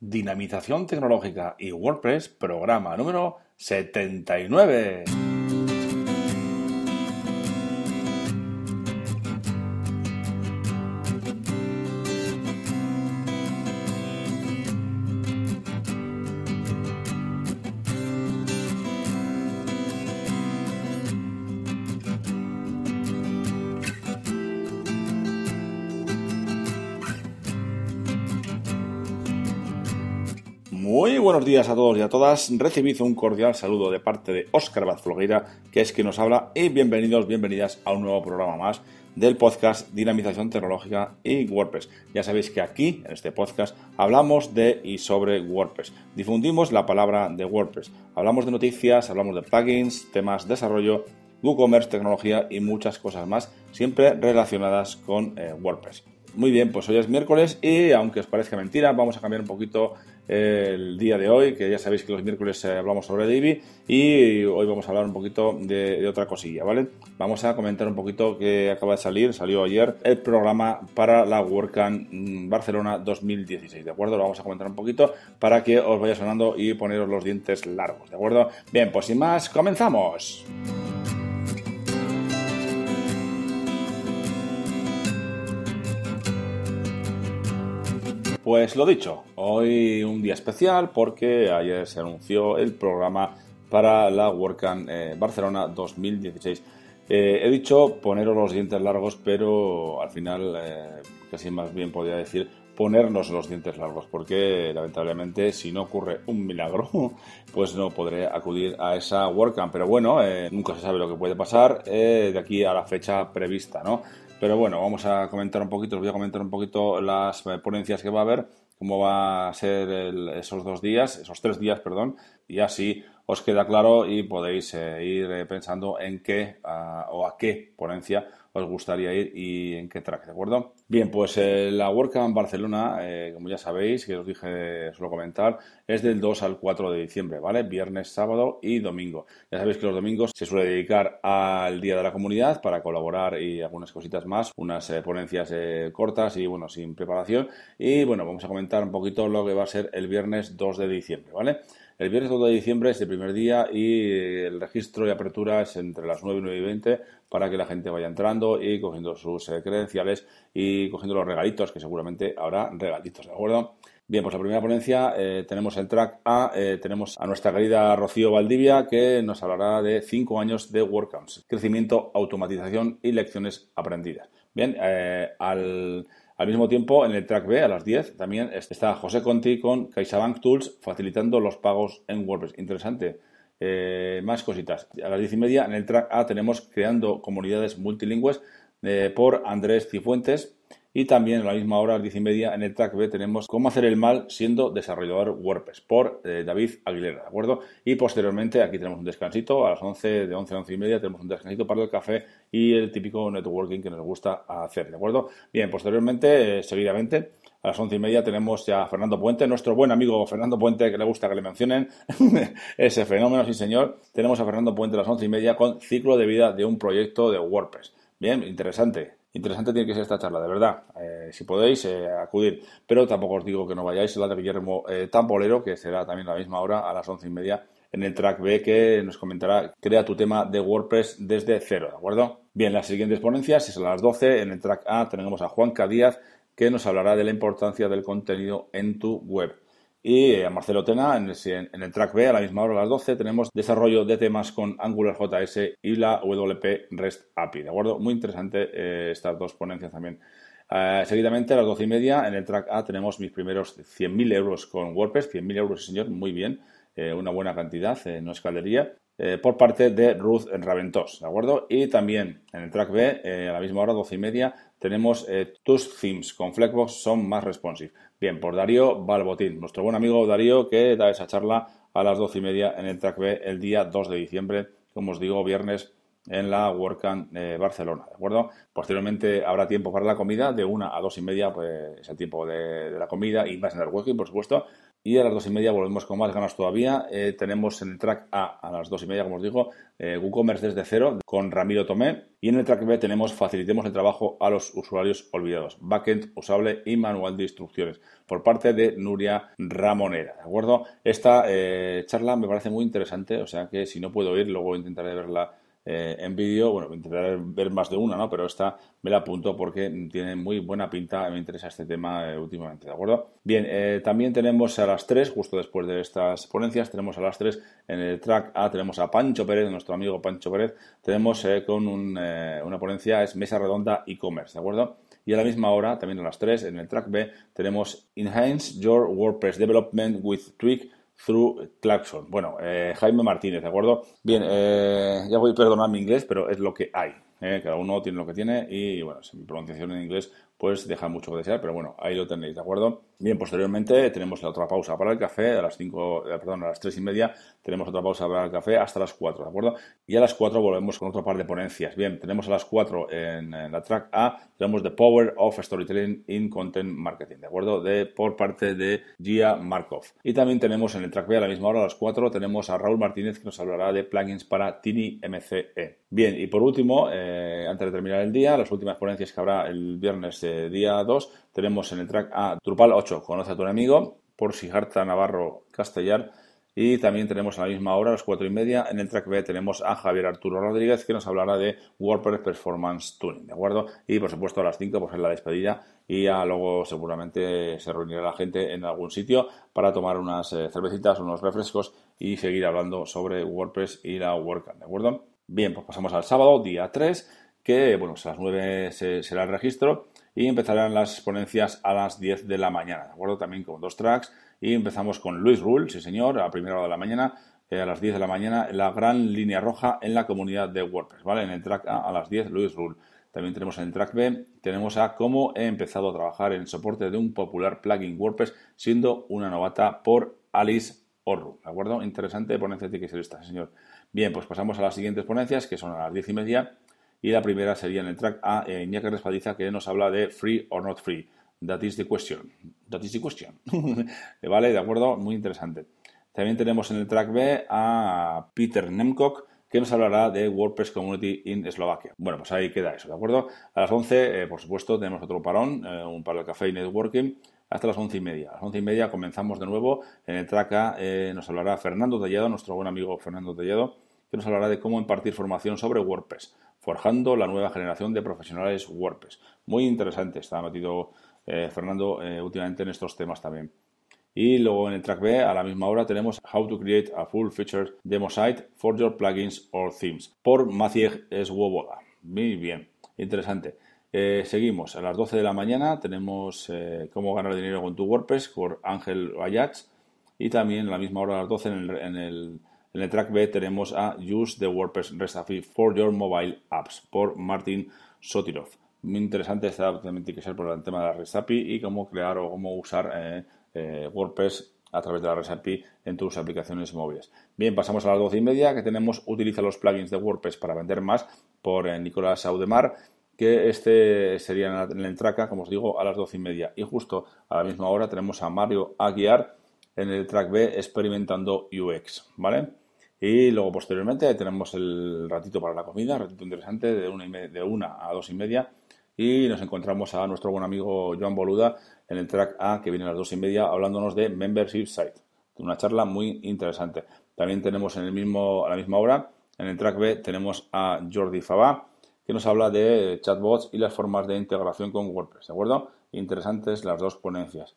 Dinamización Tecnológica y WordPress, programa número 79. Muy buenos días a todos y a todas. Recibid un cordial saludo de parte de Óscar Bazflogueira, que es quien nos habla, y bienvenidos, bienvenidas a un nuevo programa más del podcast Dinamización Tecnológica y WordPress. Ya sabéis que aquí, en este podcast, hablamos de y sobre WordPress. Difundimos la palabra de WordPress. Hablamos de noticias, hablamos de plugins, temas de desarrollo, WooCommerce, tecnología y muchas cosas más, siempre relacionadas con eh, WordPress. Muy bien, pues hoy es miércoles y aunque os parezca mentira, vamos a cambiar un poquito el día de hoy, que ya sabéis que los miércoles eh, hablamos sobre Divi y hoy vamos a hablar un poquito de, otra cosilla, ¿vale? Vamos a comentar un poquito que acaba de salir, salió ayer el programa para la WordCamp mm, Barcelona 2016, ¿de acuerdo? Lo vamos a comentar un poquito para que os vaya sonando y poneros los dientes largos, ¿de acuerdo? Bien, pues sin más, comenzamos. Pues lo dicho, hoy un día especial porque ayer se anunció el programa para la WordCamp eh, Barcelona 2016. Eh, he dicho poneros los dientes largos, pero al final eh, casi más bien podría decir ponernos los dientes largos, porque lamentablemente si no ocurre un milagro, pues no podré acudir a esa WordCamp. Pero bueno, nunca se sabe lo que puede pasar de aquí a la fecha prevista, ¿no? Pero bueno, vamos a comentar un poquito, os voy a comentar un poquito las ponencias que va a haber, cómo va a ser esos dos días, esos tres días, perdón, y así os queda claro y podéis eh, ir eh, pensando en qué o a qué ponencia os gustaría ir y en qué track, ¿de acuerdo? Bien, pues eh, la WordCamp Barcelona, eh, como ya sabéis, que os dije, suelo comentar, es del 2 al 4 de diciembre, ¿vale? Viernes, sábado y domingo. Ya sabéis que los domingos se suele dedicar al Día de la Comunidad para colaborar y algunas cositas más, unas eh, ponencias cortas y, bueno, sin preparación. Y, bueno, vamos a comentar un poquito lo que va a ser el viernes 2 de diciembre, ¿vale? El viernes 2 de diciembre es el primer día y el registro y apertura es entre las 9 y 9 y 20 para que la gente vaya entrando y cogiendo sus eh, credenciales y cogiendo los regalitos, que seguramente habrá regalitos, ¿de acuerdo? Bien, pues la primera ponencia eh, tenemos el track A, eh, tenemos a nuestra querida Rocío Valdivia que nos hablará de 5 años de WordCamps, crecimiento, automatización y lecciones aprendidas. Bien, al al mismo tiempo, en el track B, a las 10, también está José Conti con CaixaBank Tools facilitando los pagos en WordPress. Interesante. Eh, más cositas. A las 10 y media, en el track A, tenemos creando comunidades multilingües eh, por Andrés Cifuentes. Y también a la misma hora, a las 10 y media, en el track B tenemos Cómo hacer el mal siendo desarrollador WordPress por eh, David Aguilera, ¿de acuerdo? Y posteriormente aquí tenemos un descansito, a las 11, de 11 a 11 y media tenemos un descansito para el café y el típico networking que nos gusta hacer, ¿de acuerdo? Bien, posteriormente, eh, seguidamente, a las once y media tenemos ya a Fernando Puente, nuestro buen amigo Fernando Puente, que le gusta que le mencionen, ese fenómeno, sí señor. Tenemos a Fernando Puente a las once y media con ciclo de vida de un proyecto de WordPress. Bien, interesante. Interesante tiene que ser esta charla, de verdad. Eh, si podéis, eh, acudir. Pero tampoco os digo que no vayáis. La de Guillermo eh, Tambolero, que será también a la misma hora, a las once y media, en el track B, que nos comentará Crea tu tema de WordPress desde cero, ¿de acuerdo? Bien, las siguientes ponencias es a las 12. En el track A tenemos a Juan Díaz, que nos hablará de la importancia del contenido en tu web. Y a Marcelo Tena, en el, track B, a la misma hora, a las 12, tenemos desarrollo de temas con AngularJS y la WP REST API. ¿De acuerdo? Muy interesante eh, estas dos ponencias también. Eh, seguidamente, a las 12 y media, en el track A tenemos mis primeros 100.000 euros con WordPress. 100.000 euros, señor, muy bien. Eh, una buena cantidad, no es caldería. Por parte de Ruth Raventos, ¿de acuerdo? Y también en el track B, a la misma hora, 12 y media, tenemos tus themes con Flexbox son más responsive. Bien, por Darío Balbotín, nuestro buen amigo Darío que da esa charla a las doce y media en el Track B el día 2 de diciembre, como os digo, viernes en la WordCamp Barcelona, ¿de acuerdo? Posteriormente habrá tiempo para la comida, de una a dos y media, pues es el tiempo de, la comida y más en el networking, por supuesto. Y a las dos y media volvemos con más ganas todavía. Eh, tenemos en el track A a las dos y media, como os digo, eh, WooCommerce desde cero con Ramiro Tomé. Y en el track B tenemos facilitemos el trabajo a los usuarios olvidados. Backend usable y manual de instrucciones por parte de Nuria Ramonera. ¿De acuerdo? Esta eh, charla me parece muy interesante. O sea que si no puedo ir, luego intentaré verla eh, en vídeo, bueno, intentaré ver más de una, ¿no? Pero esta me la apunto porque tiene muy buena pinta, me interesa este tema eh, últimamente, ¿de acuerdo? Bien, eh, también tenemos a las 3, justo después de estas ponencias, tenemos a las 3 en el track A, tenemos a Pancho Pérez, nuestro amigo Pancho Pérez, tenemos con una ponencia, es Mesa Redonda e-commerce, ¿de acuerdo? Y a la misma hora, también a las 3, en el track B, tenemos Enhance Your WordPress Development with Tweak Through Claxon. Bueno, eh, Jaime Martínez, ¿de acuerdo? Bien, eh, ya voy a perdonar mi inglés, pero es lo que hay. ¿eh? cada uno tiene lo que tiene y, bueno, si mi pronunciación en inglés pues deja mucho que desear, pero bueno, ahí lo tenéis, ¿de acuerdo? Bien, posteriormente tenemos la otra pausa para el café, a las 5, eh, perdón, a las 3 y media tenemos otra pausa para el café hasta las 4, ¿de acuerdo? Y a las 4 volvemos con otro par de ponencias. Bien, tenemos a las 4 en, la track A, tenemos The Power of Storytelling in Content Marketing, ¿de acuerdo? De, por parte de Gia Markov. Y también tenemos en el track B a la misma hora, a las 4, tenemos a Raúl Martínez que nos hablará de plugins para Tiny MCE. Bien, y por último, eh, antes de terminar el día, las últimas ponencias que habrá el viernes día 2, tenemos en el track A Drupal 8, conoce a tu enemigo, por Sijarta Navarro Castellar. Y también tenemos a la misma hora, a las 4 y media, en el track B tenemos a Javier Arturo Rodríguez que nos hablará de WordPress Performance Tuning, ¿de acuerdo? Y por supuesto a las 5 pues es la despedida y ya luego seguramente se reunirá la gente en algún sitio para tomar unas eh, cervecitas, unos refrescos y seguir hablando sobre WordPress y la WordCamp, ¿de acuerdo? Bien, pues pasamos al sábado, día 3, que bueno, a las 9 será el registro y empezarán las ponencias a las 10 de la mañana, ¿de acuerdo? También con dos tracks y empezamos con Luis Rule, sí señor, a primera hora de la mañana, eh, a las 10 de la mañana, la gran línea roja en la comunidad de WordPress, ¿vale? En el track A a las 10, Luis Rule. También tenemos en el track B, tenemos a cómo he empezado a trabajar en soporte de un popular plugin WordPress siendo una novata por Alice Orru, ¿de acuerdo? Interesante ponencia tiene que ser esta, señor. Bien, pues pasamos a las siguientes ponencias, que son a las 10 y media y la primera sería en el track A, eh, Iñaki Respadiza, que nos habla de free or not free. That is the question. That is the question. ¿Vale? ¿De acuerdo? Muy interesante. También tenemos en el track B a Peter Nemkok, que nos hablará de WordPress Community in Slovakia. Bueno, pues ahí queda eso, ¿de acuerdo? A las 11, eh, por supuesto, tenemos otro parón, eh, un paro de café y networking, hasta las 11 y media. A las 11 y media comenzamos de nuevo. En el track A nos hablará Fernando Tellado, nuestro buen amigo Fernando Tellado, que nos hablará de cómo impartir formación sobre WordPress forjando la nueva generación de profesionales WordPress. Muy interesante, está metido eh, Fernando eh, últimamente en estos temas también. Y luego en el track B, a la misma hora, tenemos How to Create a Full Featured Demo Site for Your Plugins or Themes por Maciej Swoboda. Muy bien, interesante. Eh, seguimos, a las 12 de la mañana tenemos Cómo ganar dinero con tu WordPress por Ángel Ayats y también a la misma hora, a las 12 en el en el track B tenemos a Use the WordPress REST for Your Mobile Apps por Martin Sotirov. Muy interesante, esta también tiene que ser por el tema de la API y cómo crear o cómo usar eh, eh, WordPress a través de la REST en tus aplicaciones móviles. Bien, pasamos a las 12 y media que tenemos Utiliza los plugins de WordPress para vender más por eh, Nicolás Audemar que este sería en el track, como os digo, a las 12 y media. Y justo a la misma hora tenemos a Mario Aguiar en el track B experimentando UX, ¿vale? Y luego posteriormente tenemos el ratito para la comida, ratito interesante de una, de una a dos y media. Y nos encontramos a nuestro buen amigo Joan Boluda en el track A que viene a las dos y media hablándonos de Membership Site. Una charla muy interesante. También tenemos en el mismo, a la misma hora, en el track B, tenemos a Jordi Fabá que nos habla de chatbots y las formas de integración con WordPress. ¿De acuerdo? Interesantes las dos ponencias.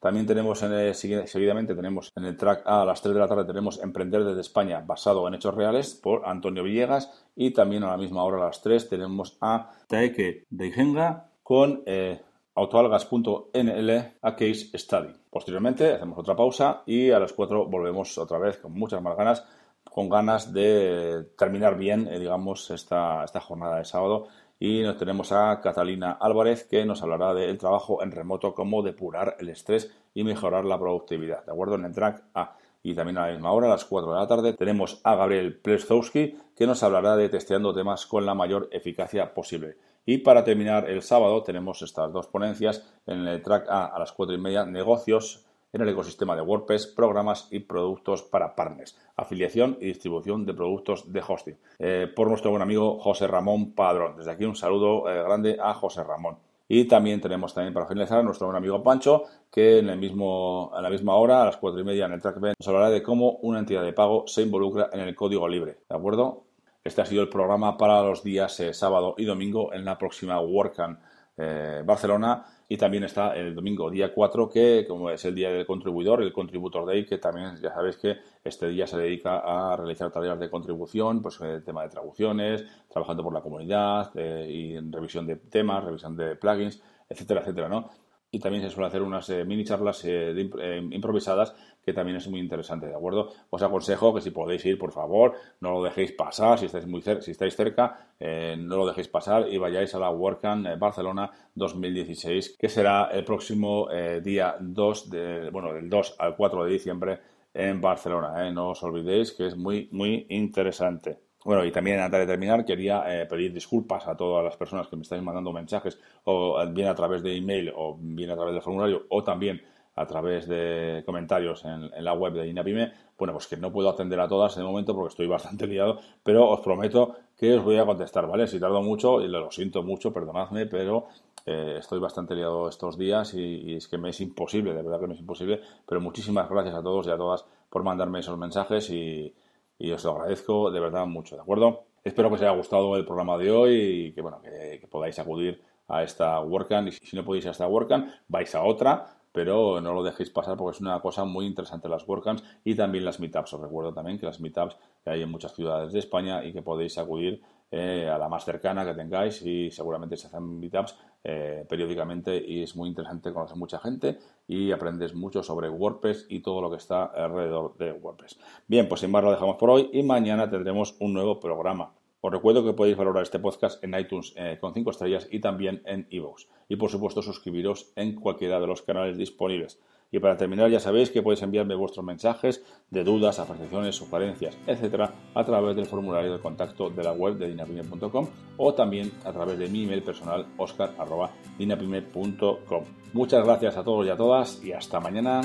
También tenemos en seguidamente tenemos en el track A a las 3 de la tarde tenemos Emprender desde España basado en hechos reales por Antonio Villegas y también a la misma hora a las 3 tenemos a Taeke Deijenga con eh, autoalgas.nl a case study. Posteriormente hacemos otra pausa y a las 4 volvemos otra vez con muchas más ganas con ganas de terminar bien, eh, digamos, esta, esta jornada de sábado y nos tenemos a Catalina Álvarez que nos hablará del trabajo en remoto, cómo depurar el estrés y mejorar la productividad. ¿De acuerdo? En el track A. y también a la misma hora, a las 4 de la tarde, tenemos a Gabriel Plestowski que nos hablará de testeando temas con la mayor eficacia posible. Y para terminar el sábado tenemos estas dos ponencias en el track A a las 4 y media, negocios en el ecosistema de WordPress, programas y productos para partners, afiliación y distribución de productos de hosting. Eh, por nuestro buen amigo José Ramón Padrón. Desde aquí un saludo eh, grande a José Ramón. Y también tenemos también para finalizar a nuestro buen amigo Pancho, que en, el mismo, a la misma hora, a las cuatro y media en el track nos hablará de cómo una entidad de pago se involucra en el código libre. ¿De acuerdo? Este ha sido el programa para los días eh, sábado y domingo en la próxima WordCamp eh, Barcelona y también está el domingo día 4 que como es el día del contribuidor, el Contributor Day que también ya sabéis que este día se dedica a realizar tareas de contribución, pues el tema de traducciones, trabajando por la comunidad eh, y en revisión de temas, revisión de plugins, etcétera, etcétera, ¿no? Y también se suele hacer unas eh, mini charlas eh, eh, improvisadas que también es muy interesante, ¿de acuerdo? Os aconsejo que si podéis ir, por favor, no lo dejéis pasar, si estáis muy cerca, si estáis cerca, no lo dejéis pasar y vayáis a la WordCamp Barcelona 2016, que será el próximo día 2 de, bueno, del 2 al 4 de diciembre en Barcelona, No os olvidéis que es muy, muy interesante. Bueno, y también antes de terminar, quería eh, pedir disculpas a todas las personas que me estáis mandando mensajes, o bien a través de email, o bien a través del formulario, o también a través de comentarios en, la web de Inapime. Bueno, pues que no puedo atender a todas en el momento porque estoy bastante liado, pero os prometo que os voy a contestar, ¿vale? Si tardo mucho, y lo siento mucho, perdonadme, pero eh, estoy bastante liado estos días y, y, es que me es imposible, de verdad que me es imposible, pero muchísimas gracias a todos y a todas por mandarme esos mensajes y y os lo agradezco de verdad mucho, ¿de acuerdo? Espero que os haya gustado el programa de hoy y que, bueno, que, podáis acudir a esta WordCamp y si no podéis a esta WordCamp, vais a otra, pero no lo dejéis pasar porque es una cosa muy interesante las WordCamps y también las Meetups. Os recuerdo también que las Meetups que hay en muchas ciudades de España y que podéis acudir eh, a la más cercana que tengáis y seguramente se hacen meetups eh, periódicamente y es muy interesante conocer mucha gente y aprendes mucho sobre WordPress y todo lo que está alrededor de WordPress. Bien, pues sin más lo dejamos por hoy y mañana tendremos un nuevo programa. Os recuerdo que podéis valorar este podcast en iTunes eh, con 5 estrellas y también en iVoox. Y por supuesto suscribiros en cualquiera de los canales disponibles. Y para terminar, ya sabéis que podéis enviarme vuestros mensajes de dudas, apreciaciones, sugerencias, etcétera, a través del formulario de contacto de la web de dinapime.com o también a través de mi email personal oscar.dinapime.com. Muchas gracias a todos y a todas y hasta mañana.